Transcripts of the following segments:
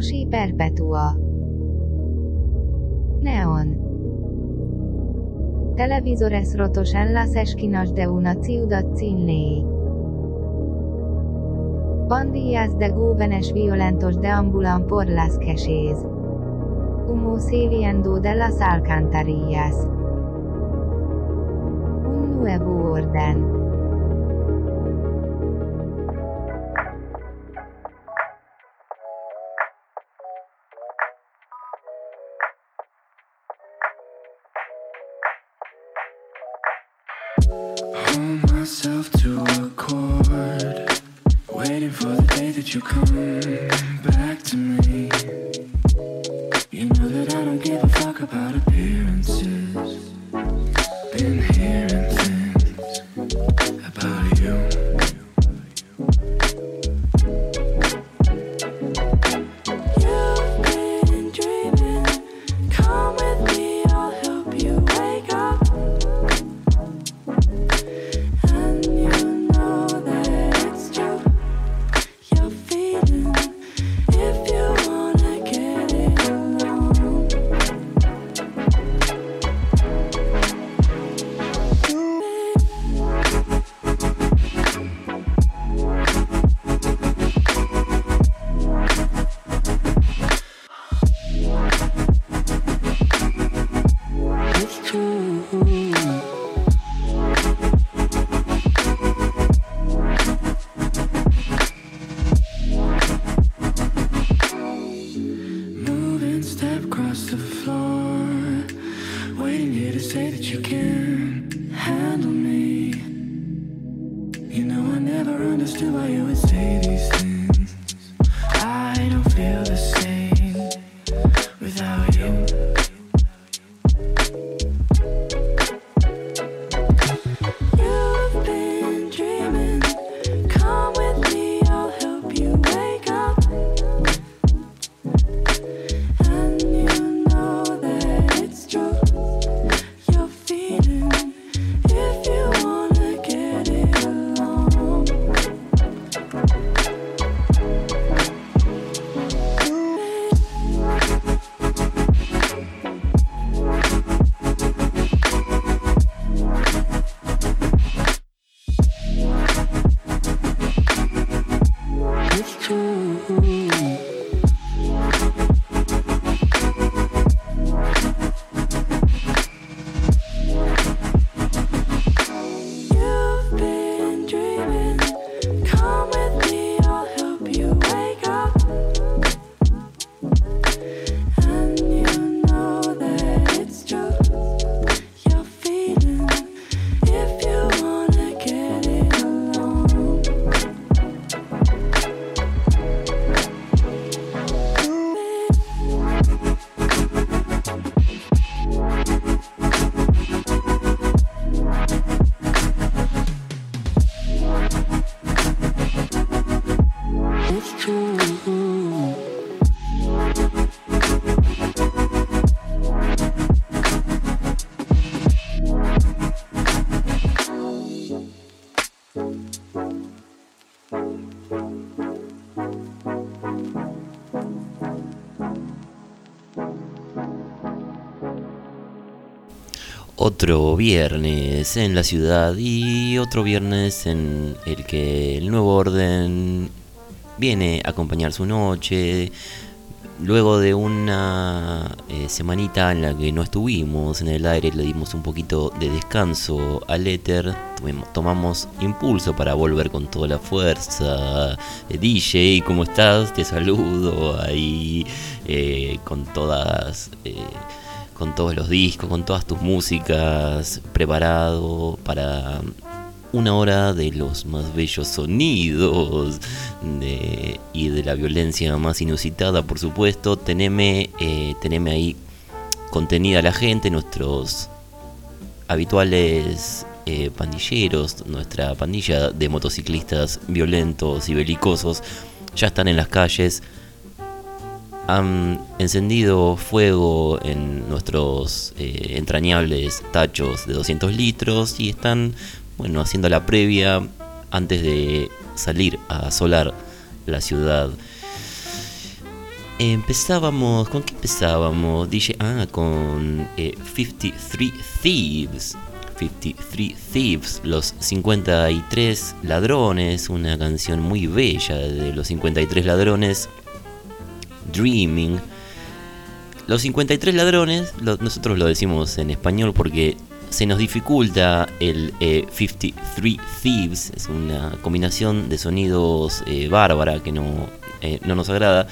Osi Perpetua Neon Televisores rotos en las esquinas de una ciudad sin. Pandillas de jóvenes violentos deambulan por las calles. Humo saliendo de las alcantarillas. Un nuevo orden. Waiting here to say that you can handle me. You know, I never understood why you would say these things. Otro viernes en la ciudad y otro viernes en el que el nuevo orden viene a acompañar su noche. Luego de una eh, semanita en la que no estuvimos en el aire, le dimos un poquito de descanso al éter, tomamos impulso para volver con toda la fuerza. Eh, DJ, ¿cómo estás? Te saludo ahí eh, con todas... con todos los discos, con todas tus músicas, preparado para una hora de los más bellos sonidos y de la violencia más inusitada, por supuesto. Teneme, eh, teneme ahí contenida la gente, nuestros habituales eh, pandilleros, nuestra pandilla de motociclistas violentos y belicosos, ya están en las calles han encendido fuego en nuestros eh, entrañables tachos de 200 litros y están, bueno, haciendo la previa antes de salir a asolar la ciudad. empezábamos, ¿con qué empezábamos? DJ, ah, con 53 Thieves. 53 Thieves, los 53 ladrones, una canción muy bella de los 53 ladrones, Dreaming. Los 53 ladrones, nosotros lo decimos en español porque se nos dificulta el 53 eh, Thieves, es una combinación de sonidos eh, bárbara que no, eh, no nos agrada.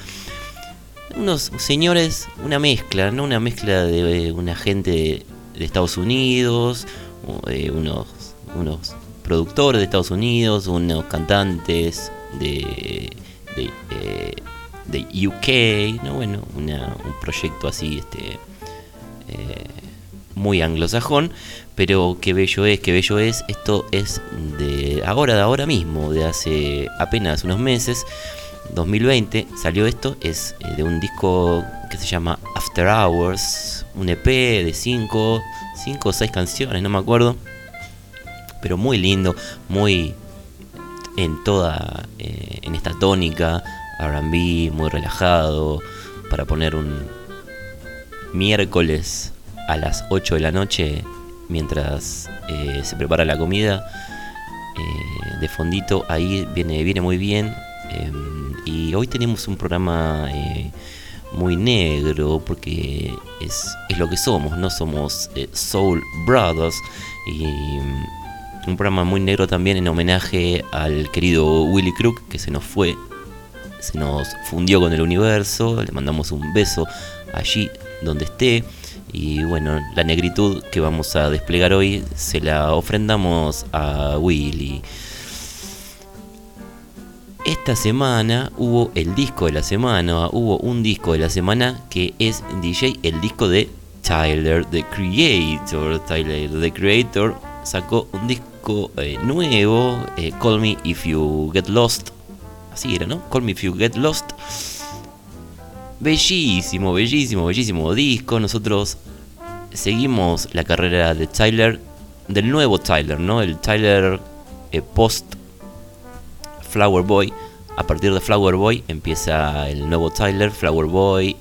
Unos señores, una mezcla, ¿no? Una mezcla de una gente de Estados Unidos, unos, unos productores de Estados Unidos, unos cantantes de, de, de UK, ¿no? bueno, un proyecto así este, eh, muy anglosajón, pero qué bello es, qué bello es, esto es de ahora, de ahora mismo, de hace apenas unos meses, 2020 salió esto, es eh, de un disco que se llama After Hours, un EP de 5 cinco o seis canciones, no me acuerdo. Pero muy lindo, muy en toda, eh, en esta tónica, RB, muy relajado, para poner un miércoles a las 8 de la noche mientras eh, se prepara la comida. Eh, de fondito ahí viene, viene muy bien. Em, y hoy tenemos un programa muy negro porque es, es lo que somos, no somos eh, Soul Brothers y mm, un programa muy negro también en homenaje al querido Willy Crook que se nos fue, se nos fundió con el universo, le mandamos un beso allí donde esté y bueno, la negritud que vamos a desplegar hoy se la ofrendamos a Willy. Esta semana hubo el disco de la semana, hubo un disco de la semana que es DJ, el disco de Tyler the Creator. Tyler the Creator sacó un disco eh, nuevo, eh, Call Me If You Get Lost. Así era, ¿no? Call Me If You Get Lost. Bellísimo, bellísimo, bellísimo disco. Nosotros seguimos la carrera de Tyler, del nuevo Tyler, ¿no? El Tyler eh, post Flower Boy. A partir de Flower Boy empieza el nuevo Tyler, Flower Boy,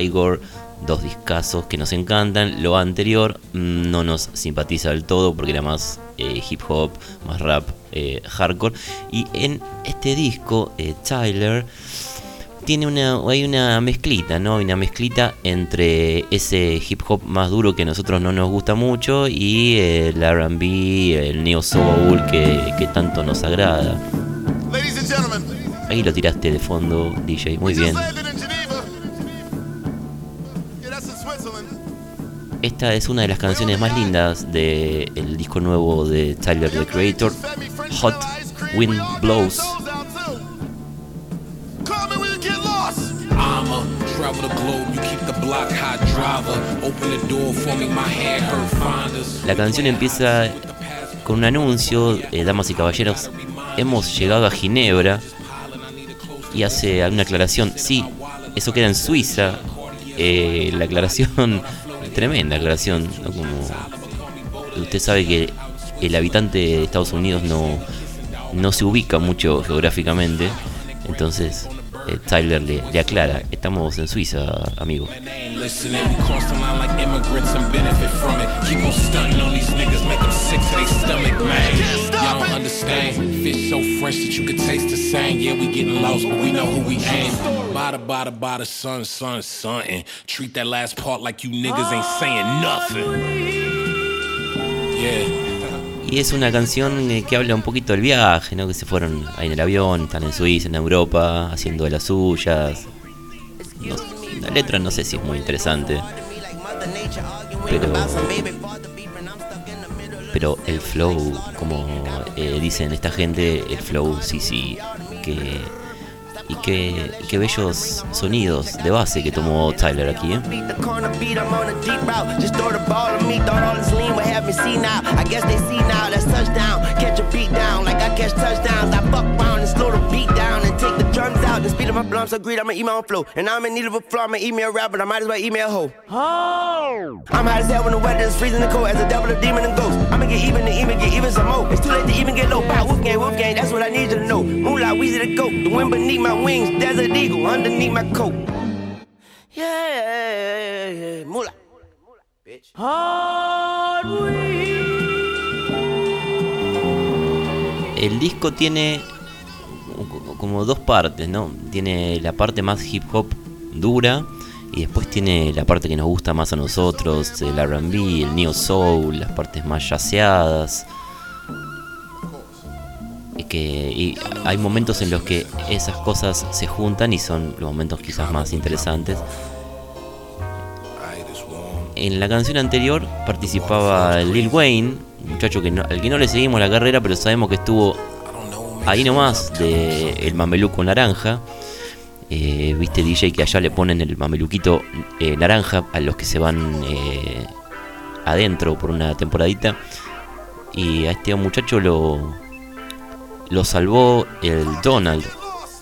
Igor, dos discazos que nos encantan. Lo anterior mm, no nos simpatiza del todo porque era más eh, hip hop, más rap, eh, hardcore. Y en este disco, eh, Tyler tiene una, hay una mezclita, ¿no? Una mezclita entre ese hip hop más duro que a nosotros no nos gusta mucho y el RB, el neo soul que, que tanto nos agrada. Ahí lo tiraste de fondo, DJ, muy bien. Esta es una de las canciones más lindas del disco nuevo de Tyler the Creator, Hot Wind Blows. La canción empieza con un anuncio, eh, damas y caballeros, hemos llegado a Ginebra y hace una aclaración, sí, eso queda en Suiza, eh, la aclaración, tremenda aclaración, como usted sabe que el habitante de Estados Unidos no, no se ubica mucho geográficamente, entonces eh, Tyler le, le, aclara, estamos en Suiza, amigo. Treat that last part like you niggas ain't saying nothing. Yeah. Y es una canción eh, que habla un poquito del viaje, ¿no? Que se fueron ahí en el avión, están en Suiza, en Europa, haciendo de las suyas. La letra no sé si es muy interesante. Pero pero el flow, como eh, dicen esta gente, el flow sí, sí, que y qué, qué bellos sonidos de base que tomó Tyler aquí. ¿eh? The speed of my blunt so greed, I'ma eat my own flow. And I'm in need of a flow, I'ma eat me a rap, but I might as well eat me a hoe. Oh! I'm hot as hell when the weather is freezing and cold. As a devil, a demon, and ghost. I'ma get even to even get even some more. It's too late to even get low. Bow, wolf gang, wolf gang, that's what I need you to know. Moonlight, Weezy the goat. The wind beneath my wings, desert eagle underneath my coat. yeah, mula. Bitch. Hard El disco tiene como dos partes, ¿no? Tiene la parte más hip hop dura y después tiene la parte que nos gusta más a nosotros, el RB, el neo soul, las partes más yaceadas. Y que hay momentos en los que esas cosas se juntan y son los momentos quizás más interesantes. En la canción anterior participaba Lil Wayne, muchacho que no, al que no le seguimos la carrera, pero sabemos que estuvo ahí nomás de el mameluco naranja. Eh, Viste DJ que allá le ponen el mameluquito eh, naranja a los que se van eh, adentro por una temporadita. Y a este muchacho lo, lo salvó el Donald,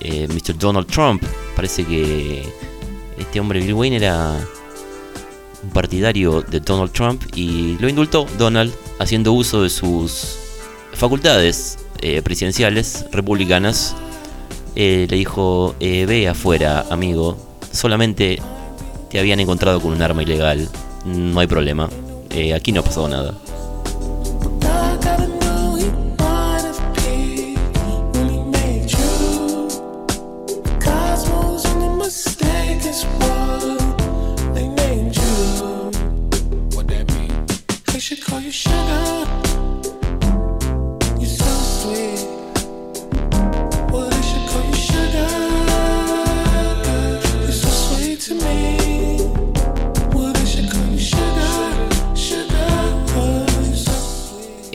Mr. Donald Trump. Parece que este hombre Bill Wayne era un partidario de Donald Trump y lo indultó Donald haciendo uso de sus facultades eh, presidenciales republicanas. Eh, le dijo, eh, ve afuera, amigo, solamente te habían encontrado con un arma ilegal, no hay problema, aquí no ha pasado nada.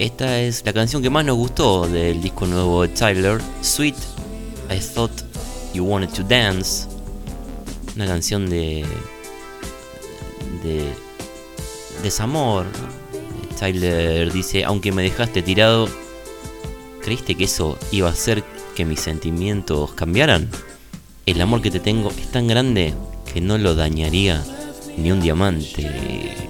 Esta es la canción que más nos gustó del disco nuevo de Tyler, Sweet, I Thought You Wanted to Dance. Una canción de. de. desamor. Tyler dice: Aunque me dejaste tirado, ¿creíste que eso iba a hacer que mis sentimientos cambiaran? El amor que te tengo es tan grande que no lo dañaría ni un diamante.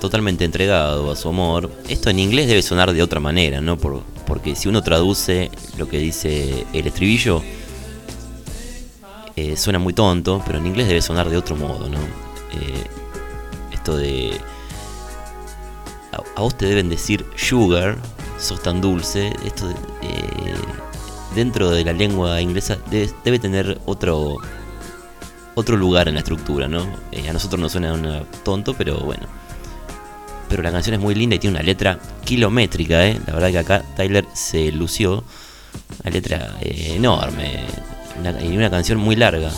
Totalmente entregado a su amor. Esto en inglés debe sonar de otra manera, ¿no? Por- porque si uno traduce lo que dice el estribillo, eh, suena muy tonto, pero en inglés debe sonar de otro modo, ¿no? Eh, esto de... A, a vos te deben decir sugar, sos tan dulce. Esto de- eh, dentro de la lengua inglesa debe, tener otro otro lugar en la estructura, ¿no? A nosotros nos suena una tonto, pero bueno. Pero la canción es muy linda y tiene una letra kilométrica, ¿eh? La verdad que acá Tyler se lució. Una letra eh, enorme. Y una canción muy larga.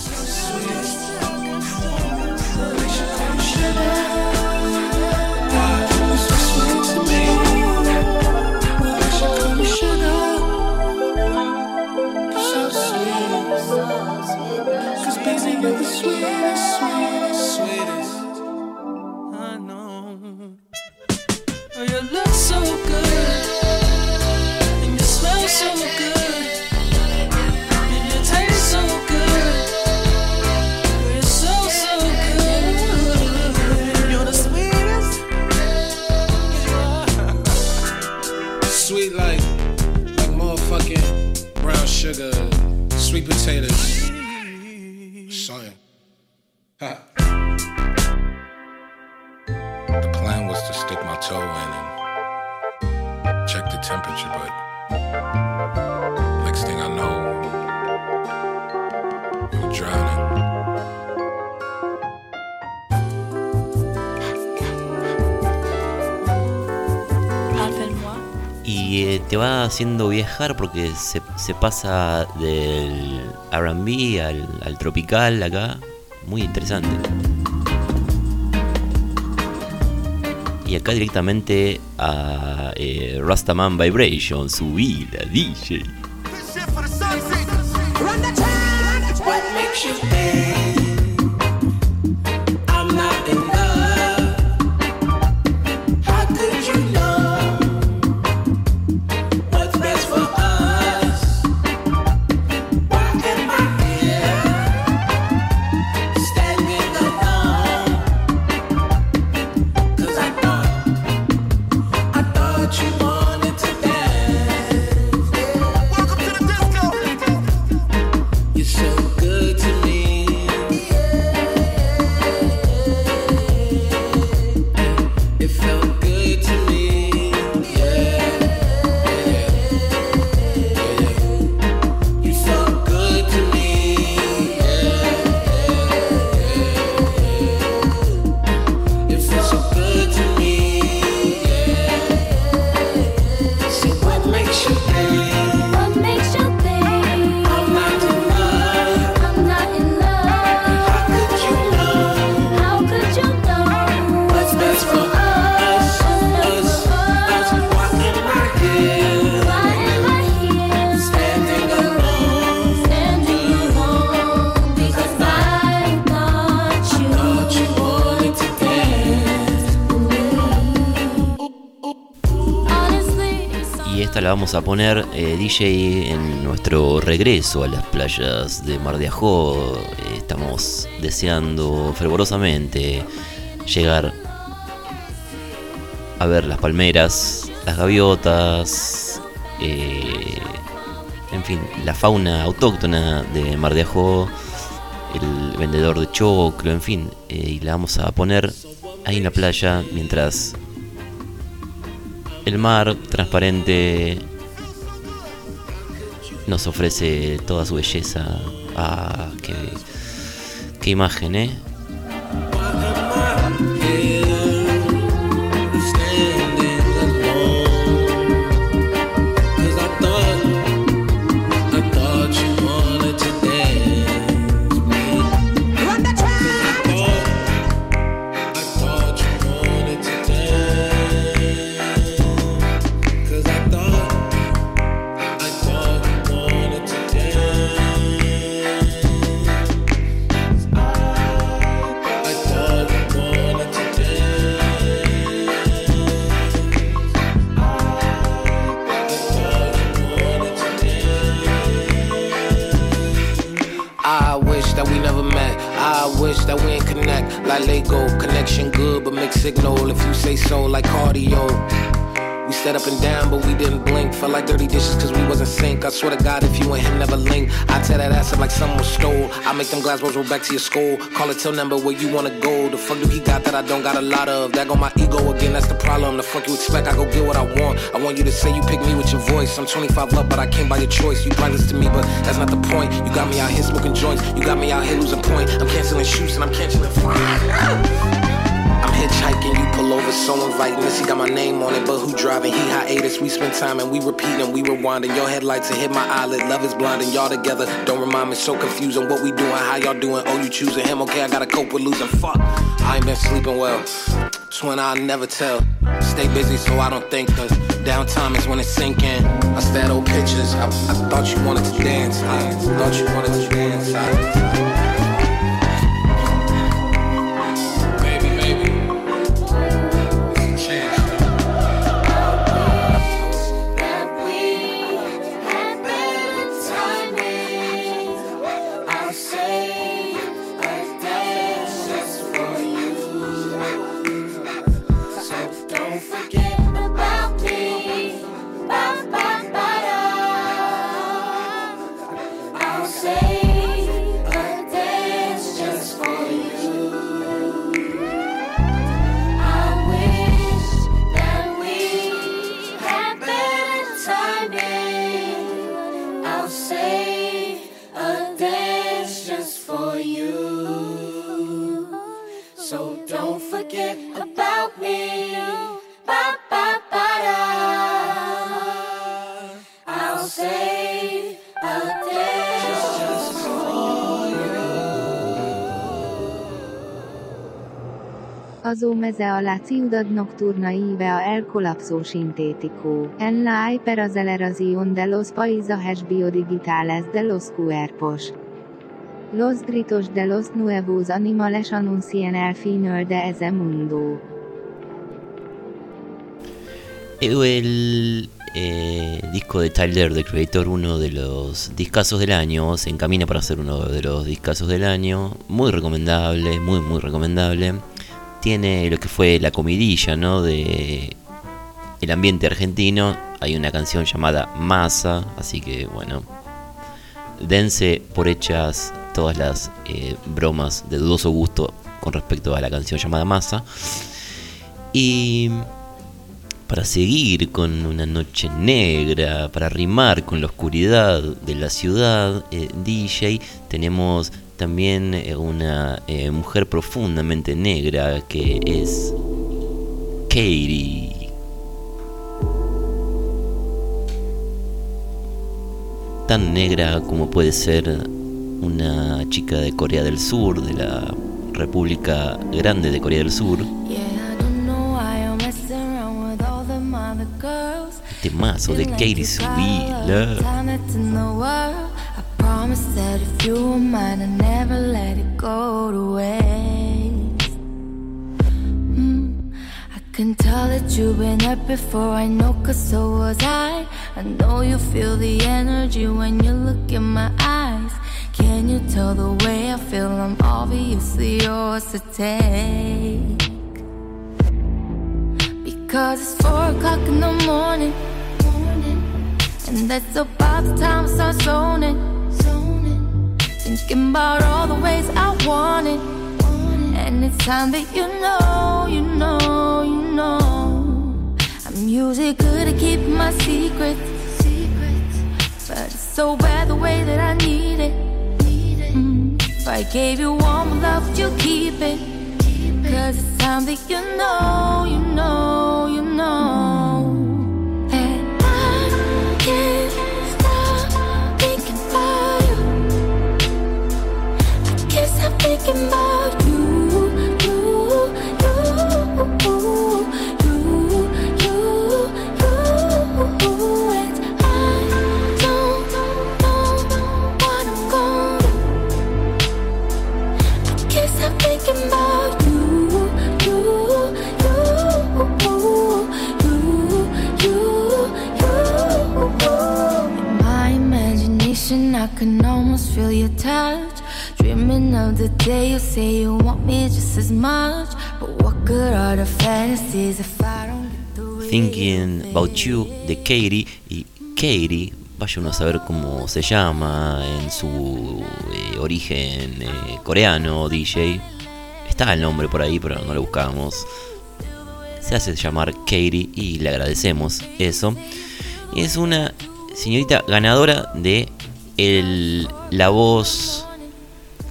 Haciendo viajar porque se, se pasa del RB al, al tropical acá. Muy interesante. Y acá directamente a eh, Rastaman Vibration, subida, DJ. A poner eh, DJ en nuestro regreso a las playas de Mar de Ajó. Eh, estamos deseando fervorosamente llegar a ver las palmeras, las gaviotas, eh, en fin, la fauna autóctona de Mar de Ajó, el vendedor de choclo, en fin. y la vamos a poner ahí en la playa mientras el mar transparente nos ofrece toda su belleza. Ah, qué, qué imagen, ¿eh? Up and down, but we didn't blink. Felt like dirty dishes cause we wasn't sync. I swear to God, if you and him never link, I tear that ass up like someone stole. I make them glass balls roll back to your skull. Call it till number where you wanna go. The fuck do he got that I don't got a lot of? That go my ego again, that's the problem. The fuck you expect? I go get what I want. I want you to say you pick me with your voice. I'm 25 love, but I came by your choice. You priceless to me, but that's not the point. You got me out here smoking joints. You got me out here losing point. I'm canceling shoots and I'm canceling fine. I'm hitchhiking, you pull over, so inviting. This, he got my name on it, but who driving? He hiatus. We spend time and we repeating, we rewinding. Your headlights and hit my eyelid. Love is blinding, y'all together. Don't remind me, so confusing. What we doing, how y'all doing? Oh, you choosing him? Okay, I gotta cope with losing. Fuck, I ain't been sleeping well. It's when I never tell. Stay busy so I don't think. Cause downtime is when it's sinking. I stare old pictures. I, I thought you wanted to dance. I thought you wanted to dance. I, Azomeze alla ciudad nocturna ive a el colapso sintético, en la hyperazelación de los paisajes biodigitales de los cuerpos. Los gritos de los nuevos animales anuncian el final de ese mundo. El eh, disco de Tyler, The Creator, uno de los discazos del año, se encamina para ser uno de los discazos del año. Muy recomendable, muy, muy recomendable. Tiene lo que fue la comidilla, ¿no? De el ambiente argentino. Hay una canción llamada Masa, así que bueno. Dense por hechas todas las eh, bromas de dudoso gusto con respecto a la canción llamada Masa. Y para seguir con una noche negra, para rimar con la oscuridad de la ciudad, eh, DJ, tenemos también eh, una eh, mujer profundamente negra que es Katie. Tan negra como puede ser una chica de Corea del Sur, de la República Grande de Corea del Sur. Temazo de Katie Subila. Promise that if you were mine, I'd never let it go to waste. Mm, I can tell that you've been hurt before. I know, cause so was I. I know you feel the energy when you look in my eyes. Can you tell the way I feel? I'm obviously yours to take. Because it's four o'clock in the morning. And that's about the time I start zoning. Thinking about all the ways I want it. And it's time that you know, you know, you know. I'm usually good at keeping my secrets. But it's so bad the way that I need it. Mm, If I gave you my love, would you keep it? Cause it's time that you know, you know, you know. I can almost feel your touch. Dreaming of the day you say you want me just as much. But what good are the fantasies if I don't get the real Thinking About? You de Katie y Katie, vaya uno a saber cómo se llama en su eh, origen eh, coreano, DJ. Está el nombre por ahí, pero no lo buscamos. Se hace llamar Katie y le agradecemos eso. Es una señorita ganadora de el, la voz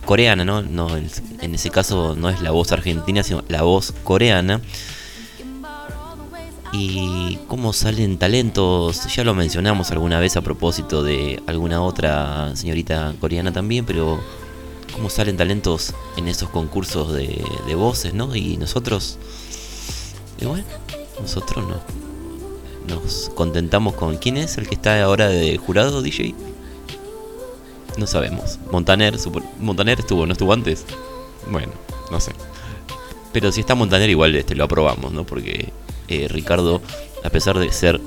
coreana, ¿no? no en, ese caso no es la voz argentina, sino la voz coreana y cómo salen talentos. Ya lo mencionamos alguna vez a propósito de alguna otra señorita coreana también, pero cómo salen talentos en esos concursos de, de voces, ¿no? Y nosotros, y bueno, nosotros no. Nos contentamos con quién es el que está ahora de jurado, DJ. No sabemos. Montaner, Montaner estuvo, ¿no estuvo antes? Bueno, no sé. Pero si está Montaner igual este lo aprobamos, ¿no? Porque eh, Ricardo, a pesar de ser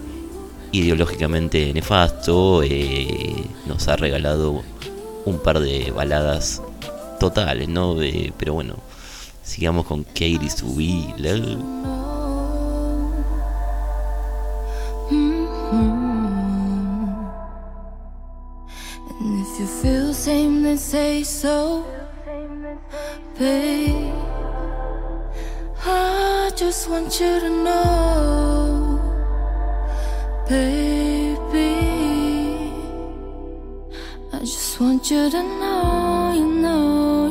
ideológicamente nefasto, eh, nos ha regalado un par de baladas totales, ¿no? De- pero bueno, sigamos con Katie Subila. If you feel the same, then say so, babe. I just want you to know, baby. I just want you to know, you know,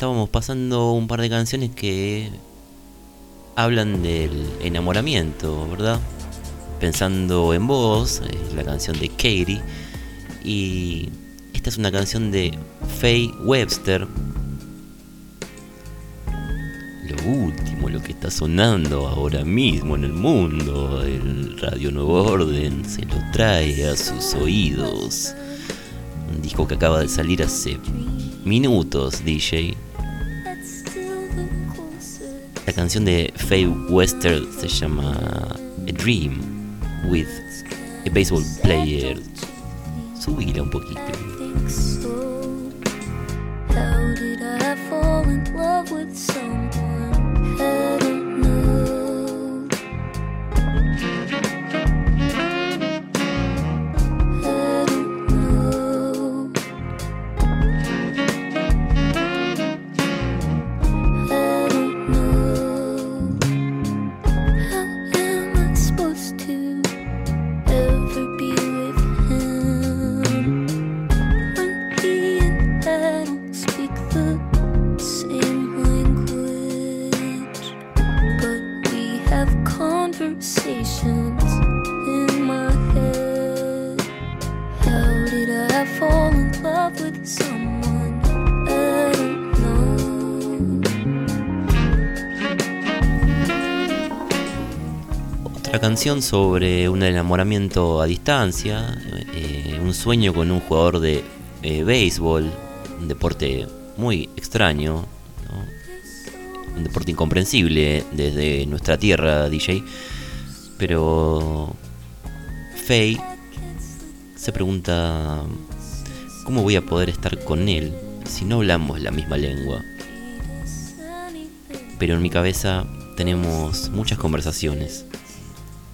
estábamos pasando un par de canciones que hablan del enamoramiento, ¿verdad? Pensando en vos, es la canción de Katie. Y esta es una canción de Faye Webster. Lo último, lo que está sonando ahora mismo en el mundo, el Radio Nuevo Orden se lo trae a sus oídos. Un disco que acaba de salir hace minutos, DJ. La canción de Faye Wester se llama A Dream with a Baseball Player. Subila un poquito. Sobre un enamoramiento a distancia, eh, un sueño con un jugador de eh, béisbol, un deporte muy extraño, un deporte incomprensible desde nuestra tierra, DJ. Pero Faye se pregunta, ¿cómo voy a poder estar con él si no hablamos la misma lengua? Pero en mi cabeza tenemos muchas conversaciones.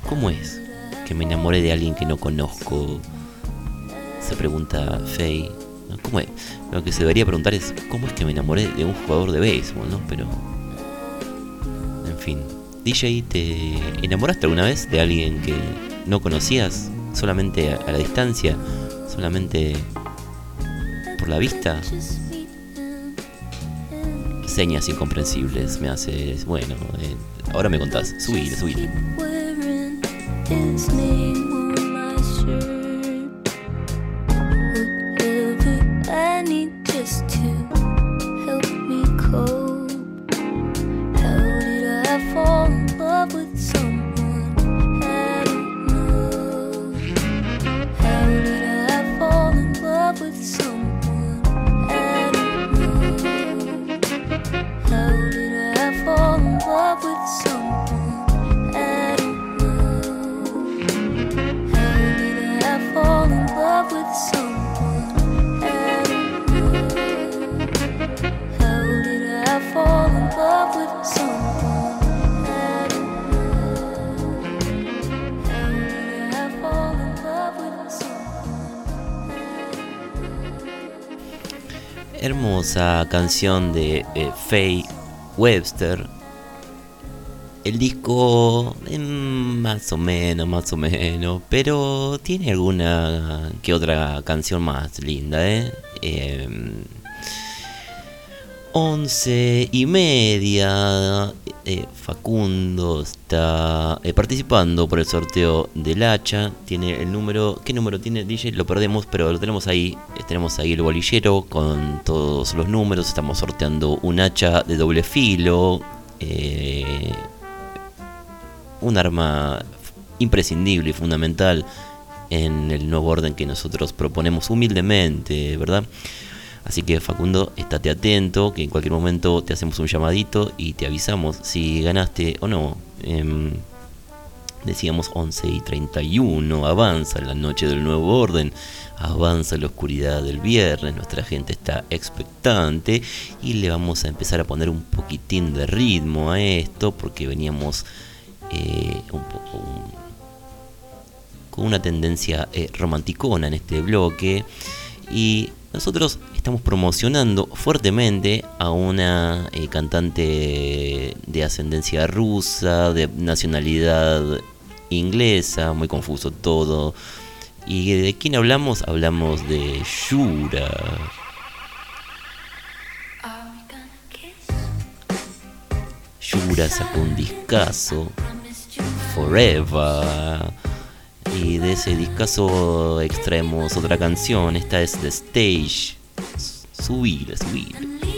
¿Cómo es que me enamoré de alguien que no conozco? Se pregunta Faye. ¿Cómo es? Lo que se debería preguntar es ¿cómo es que me enamoré de un jugador de béisbol? ¿no? Pero... En fin. DJ, ¿te enamoraste alguna vez de alguien que no conocías? Solamente a, a la distancia, solamente por la vista. Señas incomprensibles me haces. Bueno, eh, ahora me contás. Subile, subile. is me on my shirt. Canción de eh, Faye Webster. El disco eh, más o menos, más o menos, pero tiene alguna que otra canción más linda, ¿eh? Em, Once y media. eh, Facundo está eh, participando por el sorteo del hacha. Tiene el número. ¿Qué número tiene DJ? Lo perdemos, pero lo tenemos ahí. Tenemos ahí el bolillero con todos los números. Estamos sorteando un hacha de doble filo. eh, un arma imprescindible y fundamental en el nuevo orden que nosotros proponemos humildemente, ¿verdad? Así que Facundo, estate atento, que en cualquier momento te hacemos un llamadito y te avisamos si ganaste o no. Em, decíamos 11 y 31, avanza la noche del nuevo orden, avanza la oscuridad del viernes, nuestra gente está expectante y le vamos a empezar a poner un poquitín de ritmo a esto porque veníamos eh, un poco con una tendencia eh, romanticona en este bloque y nosotros estamos promocionando fuertemente a una eh, cantante de ascendencia rusa, de nacionalidad inglesa, muy confuso todo. ¿Y de quién hablamos? Hablamos de Shura. Shura sacó un discazo, Forever. Y de ese discazo extraemos otra canción. Esta es The Stage. Subile, subile.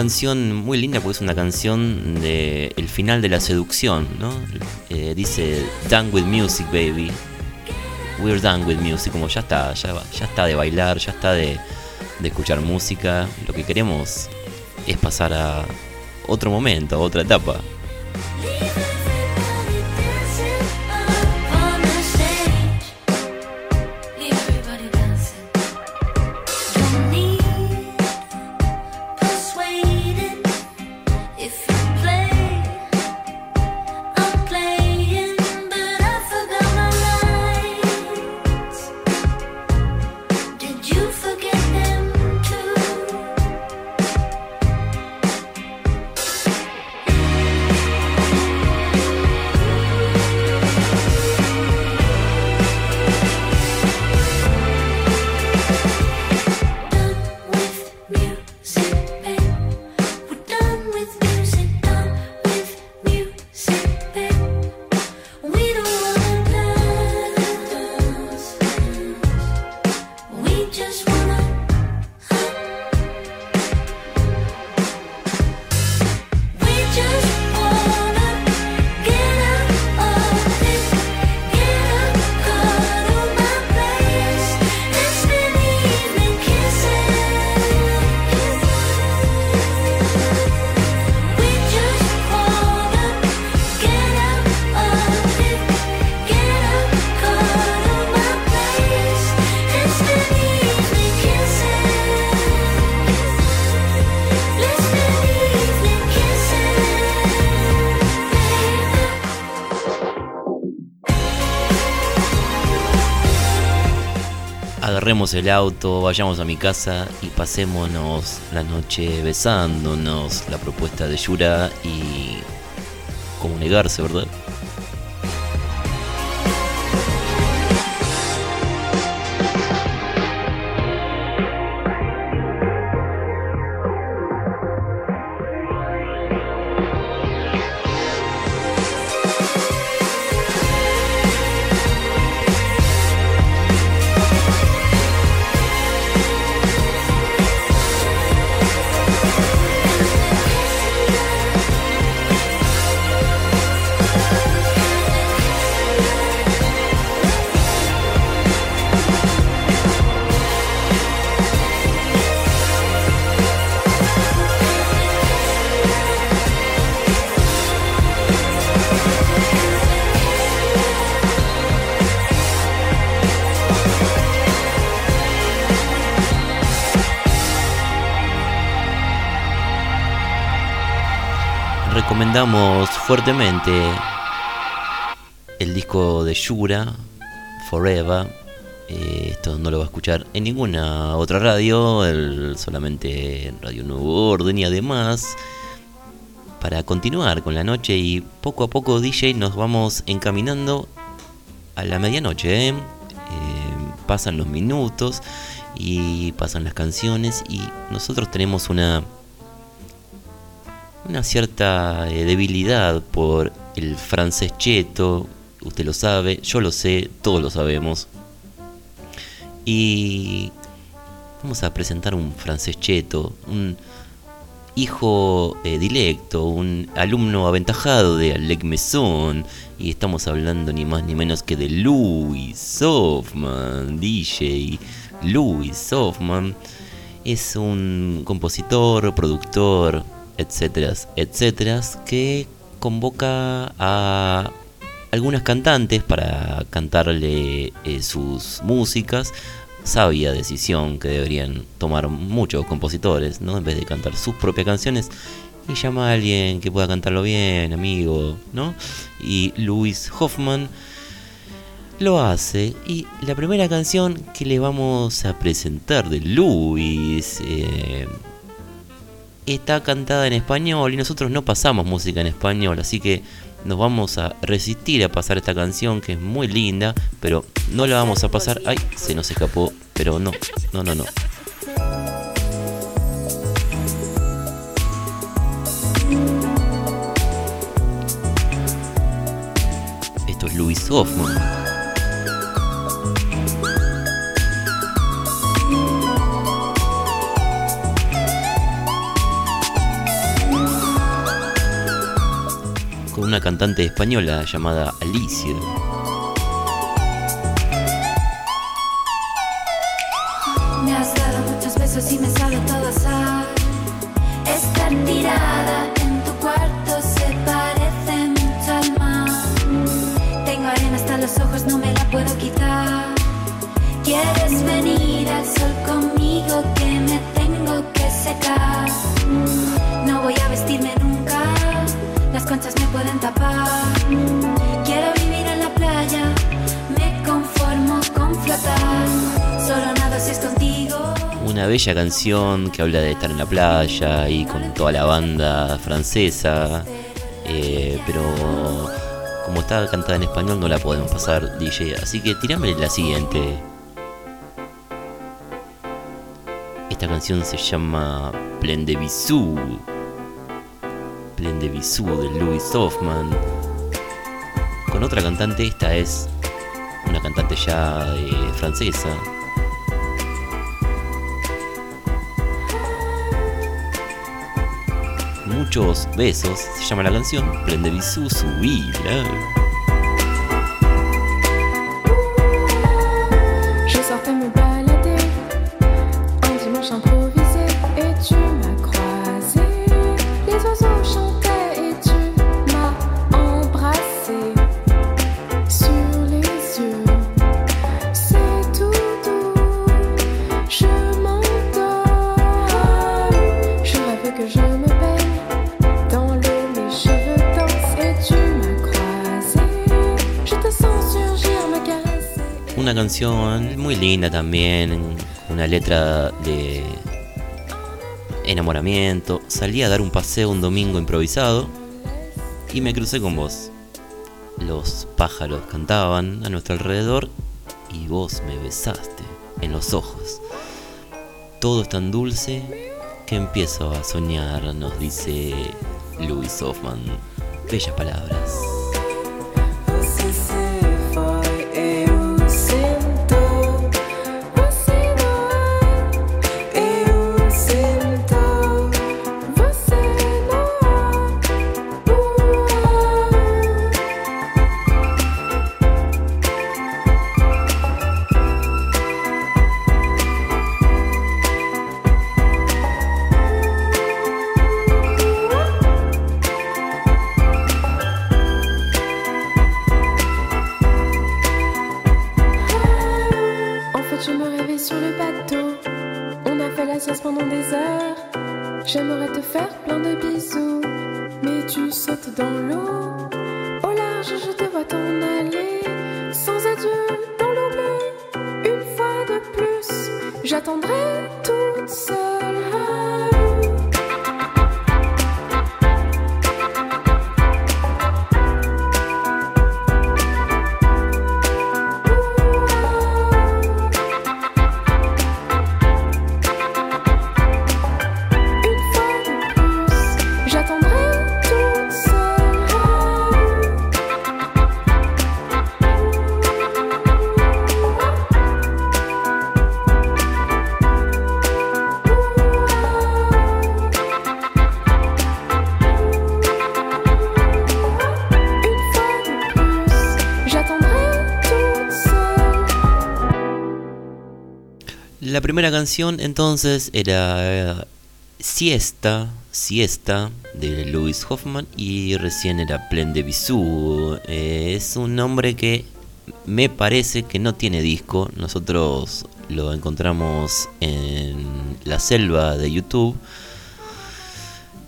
Canción muy linda porque es una canción de el final de la seducción, ¿no? Eh, dice Done with music, baby. We're done with music, como ya está, ya, ya está de bailar, ya está de, de escuchar música. Lo que queremos es pasar a otro momento, a otra etapa. Agarremos el auto, vayamos a mi casa y pasémonos la noche besándonos. La propuesta de Yura y. ¿Cómo negarse, verdad? Fuertemente el disco de Yura, Forever. Eh, esto no lo va a escuchar en ninguna otra radio, solamente en Radio Nuevo Orden y además para continuar con la noche y poco a poco DJ nos vamos encaminando a la medianoche. ¿eh? Eh, pasan los minutos y pasan las canciones y nosotros tenemos una una cierta eh, debilidad por el francés cheto, usted lo sabe, yo lo sé, todos lo sabemos. Y vamos a presentar un francés cheto, un hijo eh, dilecto, un alumno aventajado de Alec Maison, y estamos hablando ni más ni menos que de Louis Softman, DJ Louis Softman. Es un compositor, productor, etcétera, etcétera, que convoca a algunas cantantes para cantarle eh, sus músicas. Sabia decisión que deberían tomar muchos compositores, ¿no? En vez de cantar sus propias canciones y llama a alguien que pueda cantarlo bien, amigo, ¿no? Y Louis Hoffman lo hace y la primera canción que le vamos a presentar de Louis eh, está cantada en español y nosotros no pasamos música en español, así que nos vamos a resistir a pasar esta canción que es muy linda, pero no la vamos a pasar. Ay, se nos escapó, pero no, no, no, no. Esto es Louis Hoffman. Una cantante española llamada Alicia. Pueden tapar. Con flotar. Solo nado si es contigo. Una bella canción que habla de estar en la playa y con toda la banda francesa. eh, pero como está cantada en español no la podemos pasar, DJ. Así que tirame la siguiente. Esta canción se llama Plein de Bisous. Plein de Louis Hoffman. Con otra cantante, esta es una cantante ya eh, francesa. Muchos besos, se llama la canción. Plein de Bisous, subila. Linda también, una letra de enamoramiento. Salí a dar un paseo un domingo improvisado y me crucé con vos. Los pájaros cantaban a nuestro alrededor y vos me besaste en los ojos. Todo es tan dulce que empiezo a soñar, nos dice Louis Hoffman. Bellas palabras. La primera canción entonces era Siesta, Siesta de Louis Hoffman y recién era Plen de Bisou. Eh, es un nombre que me parece que no tiene disco. Nosotros lo encontramos en la selva de YouTube.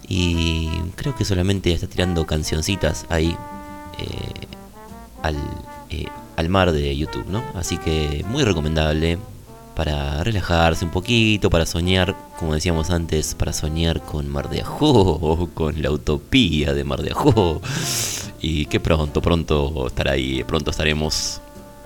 Y creo que solamente está tirando cancioncitas ahí eh, al, eh, al mar de YouTube, ¿no? Así que muy recomendable para relajarse un poquito, para soñar, como decíamos antes, para soñar con Mar de Ajó, con la utopía de Mar de Ajó. Y que pronto, pronto estará ahí, pronto estaremos,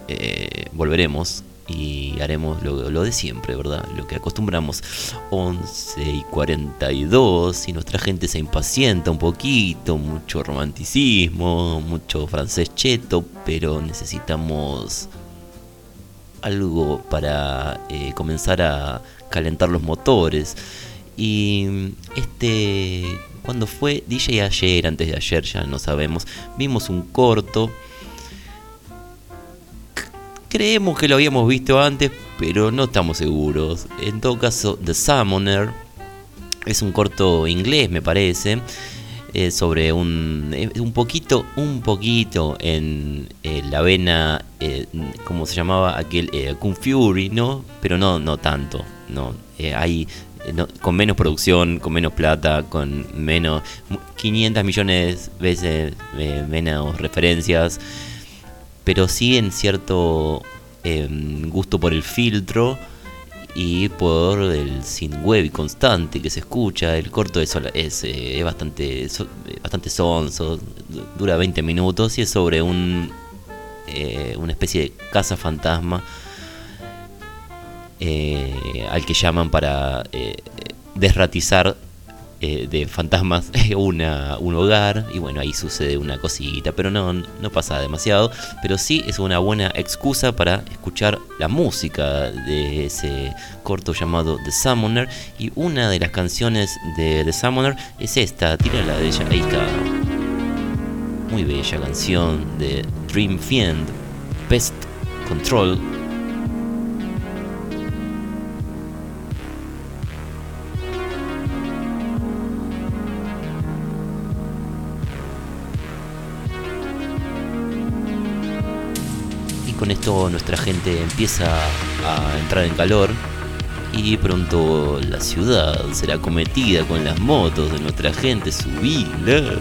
eh, volveremos y haremos lo, lo, de siempre, ¿verdad? Lo que acostumbramos. 11 y 42 y nuestra gente se impacienta un poquito, mucho romanticismo, mucho francés cheto, pero necesitamos algo para eh, comenzar a calentar los motores. Y este, cuando fue DJ ayer, antes de ayer, ya no sabemos, vimos un corto Creemos que lo habíamos visto antes, pero no estamos seguros. En todo caso, The Summoner es un corto inglés, me parece, eh, sobre un un poquito, un poquito en eh, la vena, eh, ¿cómo se llamaba aquel Kung Fury, no? Pero no, no tanto, no. hay con menos producción, con menos plata, con menos 500 millones de veces menos referencias pero sí en cierto em, gusto por el filtro y por el sin web constante que se escucha. El corto es, es, eh, es bastante, bastante sonso, dura 20 minutos y es sobre un, eh, una especie de casa fantasma eh, al que llaman para desratizar eh, de fantasmas una, un hogar y bueno ahí sucede una cosita. Pero no, no pasa demasiado. Pero sí es una buena excusa para escuchar la música de ese corto llamado The Summoner. Y una de las canciones de The Summoner es esta, tírala de ella, ahí está. Muy bella canción de Dream Fiend Pest Control nuestra gente empieza a entrar en calor y pronto la ciudad será cometida con las motos de nuestra gente. Subila.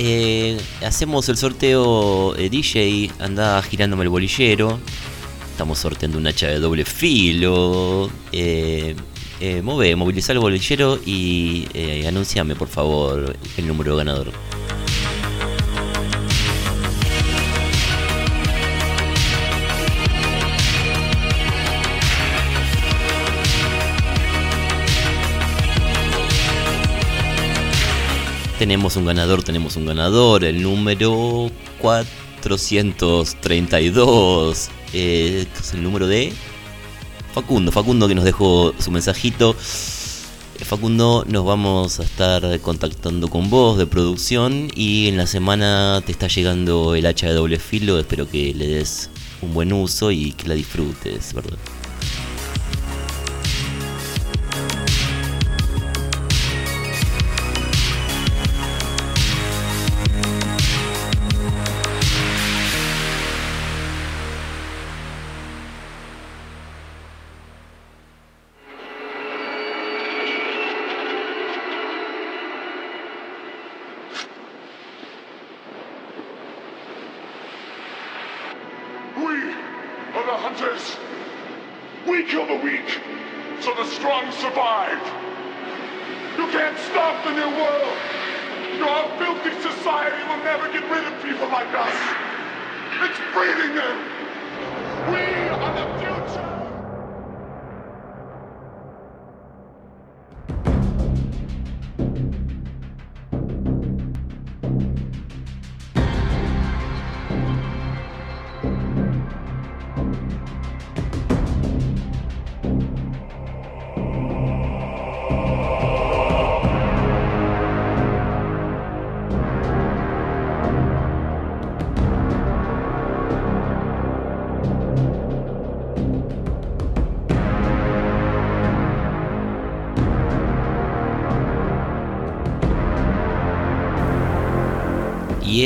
Eh, hacemos el sorteo eh, DJ, anda girándome el bolillero. Estamos sorteando un hacha de doble filo. Eh, eh move, movilizar el bolillero y anunciame por favor el número ganador. Tenemos un ganador, tenemos un ganador, el número 432. Eh, es el número de Facundo, Facundo que nos dejó su mensajito. Eh, Facundo, nos vamos a estar contactando con vos de producción y en la semana te está llegando el hacha de doble filo. Espero que le des un buen uso y que la disfrutes, ¿verdad?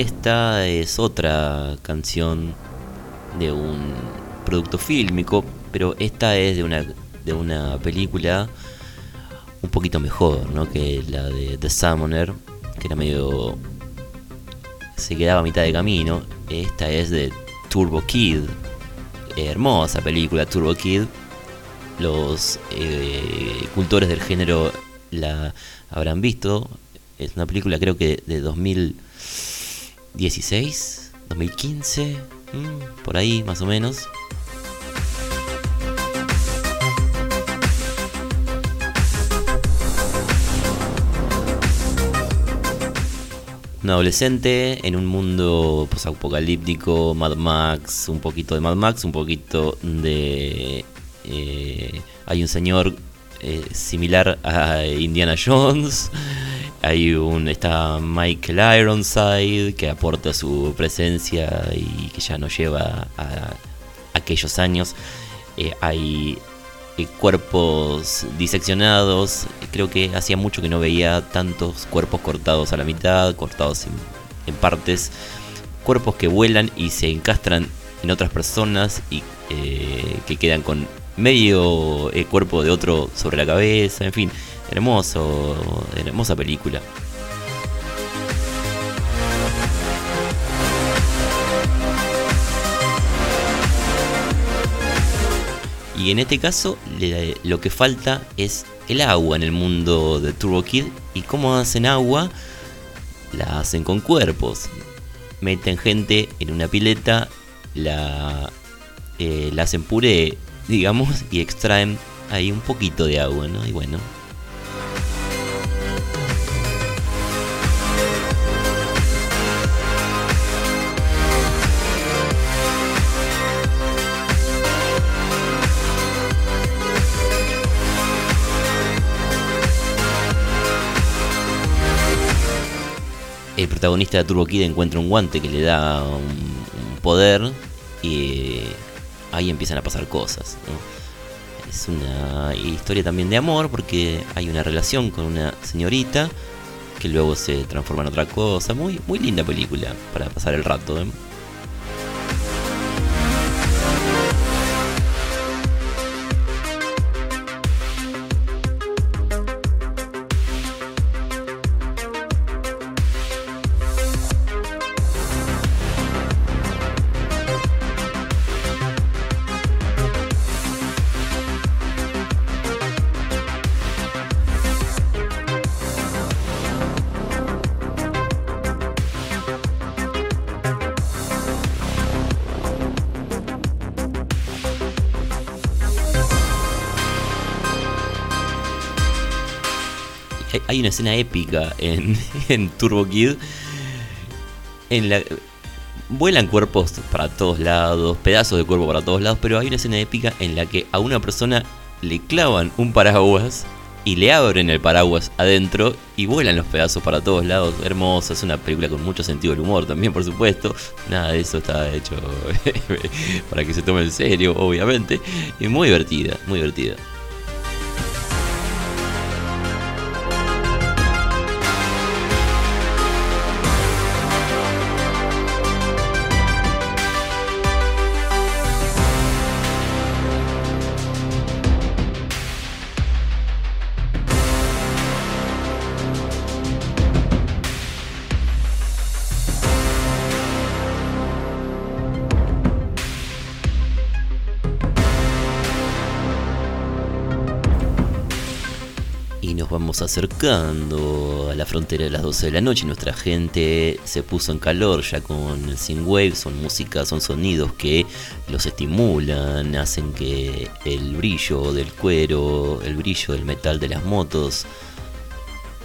Esta es otra canción de un producto fílmico, pero esta es de una, de una película un poquito mejor, ¿no? Que la de The Summoner, que era medio... se quedaba a mitad de camino. Esta es de Turbo Kid. Hermosa película, Turbo Kid. Los eh, cultores del género la habrán visto. Es una película creo que de 2016, 2015, mm, por ahí más o menos. Un adolescente en un mundo posapocalíptico, Mad Max, un poquito de Mad Max, un poquito de... eh, hay un señor eh, similar a Indiana Jones. Hay un está Michael Ironside que aporta su presencia y que ya nos lleva a aquellos años. Eh, hay eh, cuerpos diseccionados. Creo que hacía mucho que no veía tantos cuerpos cortados a la mitad, cortados en, partes. Cuerpos que vuelan y se encastran en otras personas y que quedan con medio eh, cuerpo de otro sobre la cabeza. En fin, hermoso, hermosa película. Y en este caso lo que falta es el agua en el mundo de Turbo Kid. ¿Y cómo hacen agua? La hacen con cuerpos. Meten gente en una pileta, la, eh, la hacen puré, digamos, y extraen ahí un poquito de agua, ¿no? Y bueno, el protagonista de Turbo Kid encuentra un guante que le da un, poder y ahí empiezan a pasar cosas. ¿no? Es una historia también de amor porque hay una relación con una señorita que luego se transforma en otra cosa. Muy, muy linda película para pasar el rato. ¿eh? Escena épica en, en Turbo Kid en la vuelan cuerpos para todos lados, pedazos de cuerpo para todos lados, pero hay una escena épica en la que a una persona le clavan un paraguas y le abren el paraguas adentro y vuelan los pedazos para todos lados. Hermosa, es una película con mucho sentido del humor también, por supuesto. Nada de eso está hecho para que se tome en serio, obviamente. Y muy divertida, muy divertida. Acercando a la frontera de las 12 de la noche. Nuestra gente se puso en calor ya con el synthwave. Son músicas, son sonidos que los estimulan, hacen que el brillo del cuero, el brillo del metal de las motos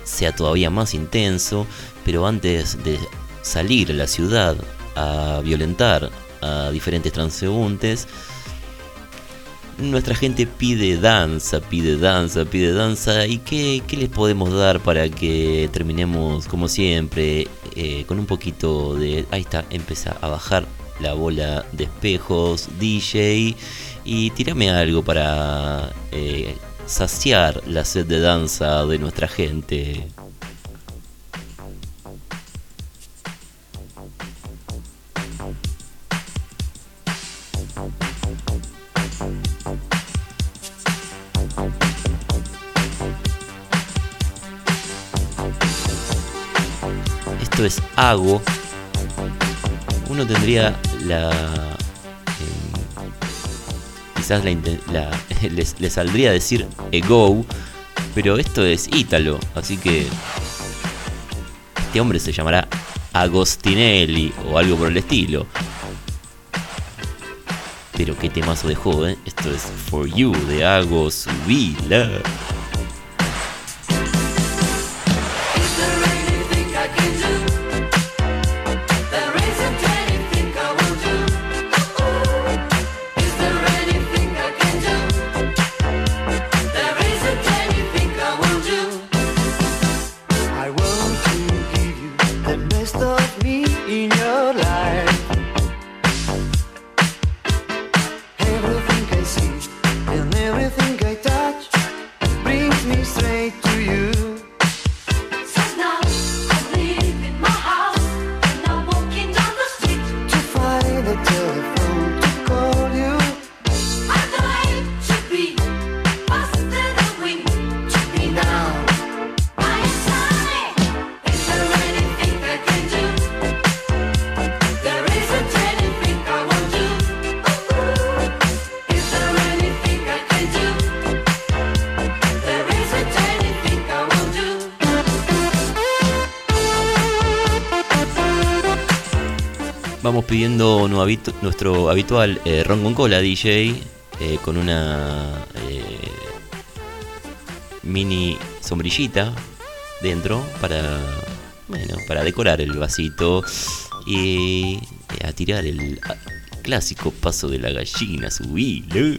sea todavía más intenso. Pero antes de salir a la ciudad a violentar a diferentes transeúntes, nuestra gente pide danza, pide danza, pide danza. ¿Y qué, qué les podemos dar para que terminemos, como siempre, eh, con un poquito de... Ahí está, empieza a bajar la bola de espejos, DJ. Y tírame algo para eh, saciar la sed de danza de nuestra gente. Esto es Hago. Uno tendría la. eh, quizás la, la- les- le saldría decir Ego, pero esto es Ítalo, así que. Este hombre se llamará Agostinelli o algo por el estilo. Pero qué temazo dejó, ¿eh? Esto es For You de Hago Subila. Nuestro habitual eh, ron con cola DJ eh, con una eh, mini sombrillita dentro para bueno para decorar el vasito y eh, a tirar el clásico paso de la gallina subilo.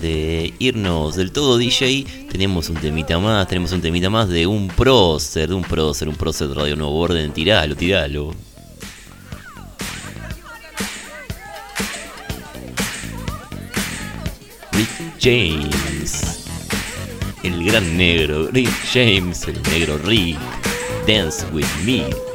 De irnos del todo DJ, tenemos un temita más, tenemos un temita más de un prócer, de un prócer, un prócer de Radio Nuevo Orden, tiralo, tiralo. Rick James, el gran negro, Rick James, el negro Rick, Dance with Me.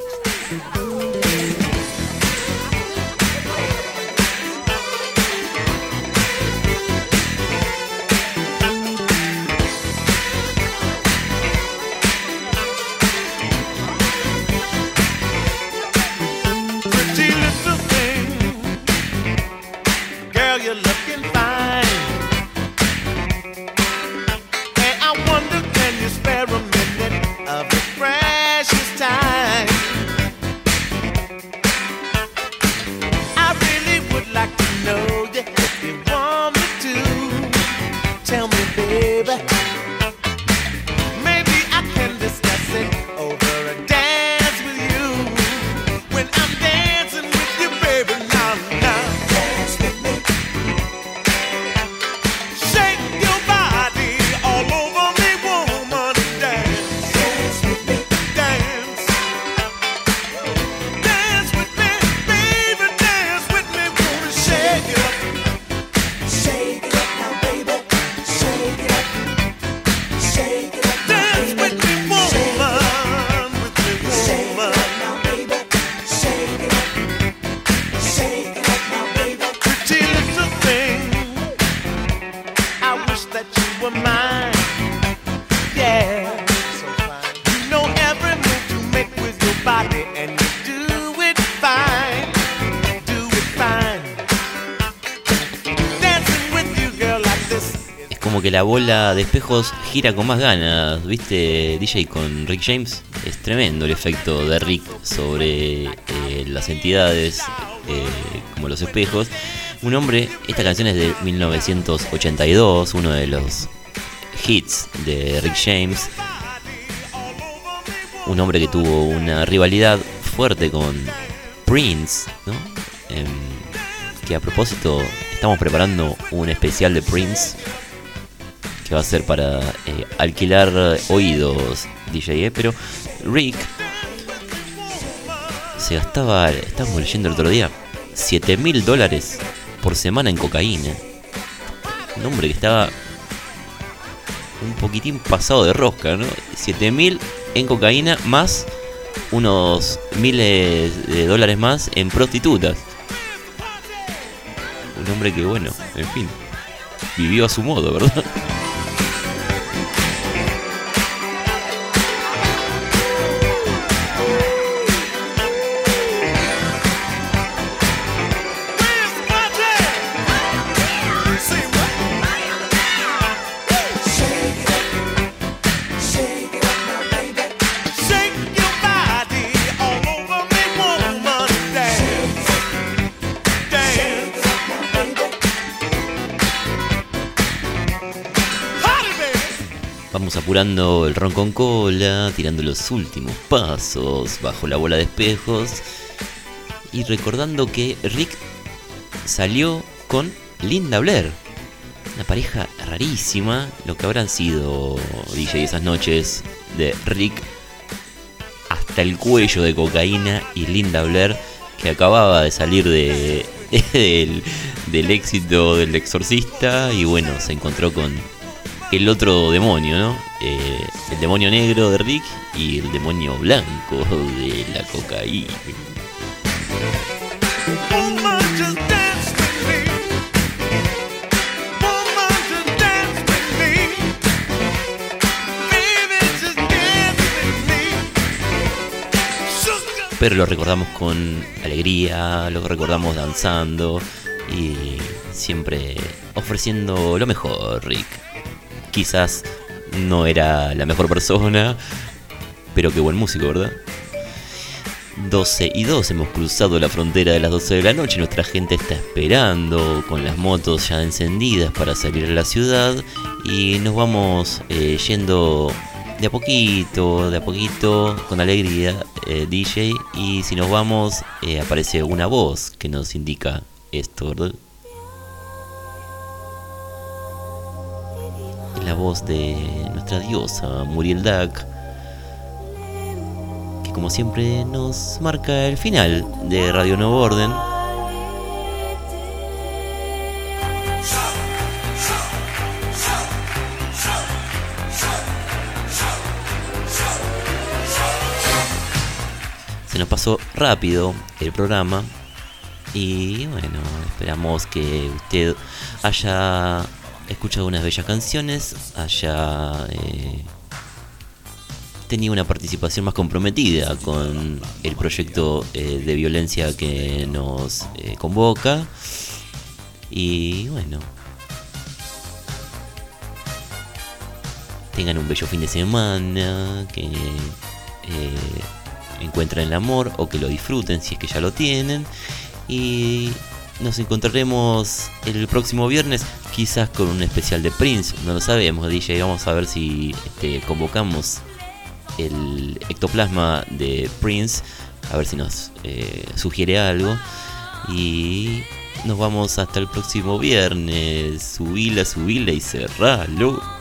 Bola de espejos gira con más ganas, ¿viste? DJ con Rick James. Es tremendo el efecto de Rick sobre eh, las entidades eh, como los espejos. Un hombre, esta canción es de 1982, uno de los hits de Rick James. Un hombre que tuvo una rivalidad fuerte con Prince. Em, que a propósito, estamos preparando un especial de Prince que va a ser para eh, alquilar oídos DJ, ¿eh? pero Rick se gastaba, estábamos leyendo el otro día, 7 mil dólares por semana en cocaína. Un hombre que estaba un poquitín pasado de rosca, ¿no? 7 mil en cocaína más unos miles de dólares más en prostitutas. Un hombre que, bueno, en fin, vivió a su modo, ¿verdad? El ron con cola, tirando los últimos pasos bajo la bola de espejos y recordando que Rick salió con Linda Blair. Una pareja rarísima, lo que habrán sido DJ esas noches de Rick hasta el cuello de cocaína y Linda Blair que acababa de salir de, del éxito del exorcista y bueno, se encontró con el otro demonio, ¿no? Eh, el demonio negro de Rick y el demonio blanco de la cocaína. Pero lo recordamos con alegría, lo recordamos danzando y siempre ofreciendo lo mejor, Rick. Quizás no era la mejor persona, pero qué buen músico, ¿verdad? 12 y 2 hemos cruzado la frontera de las 12 de la noche, nuestra gente está esperando con las motos ya encendidas para salir a la ciudad y nos vamos eh, yendo de a poquito, de a poquito, con alegría, eh, DJ, y si nos vamos eh, aparece una voz que nos indica esto, ¿verdad? La voz de nuestra diosa Muriel Dac, que como siempre nos marca el final de Radio Nuevo Orden. Se nos pasó rápido el programa y bueno, esperamos que usted haya escuchado unas bellas canciones, haya eh, tenido una participación más comprometida con el proyecto eh, de violencia que nos eh, convoca. Y bueno, tengan un bello fin de semana, que eh, encuentren el amor o que lo disfruten si es que ya lo tienen. Y nos encontraremos el próximo viernes, quizás con un especial de Prince, no lo sabemos, DJ. Vamos a ver si este, convocamos el ectoplasma de Prince, a ver si nos eh, sugiere algo. Y nos vamos hasta el próximo viernes. Subila, subila y cerralo.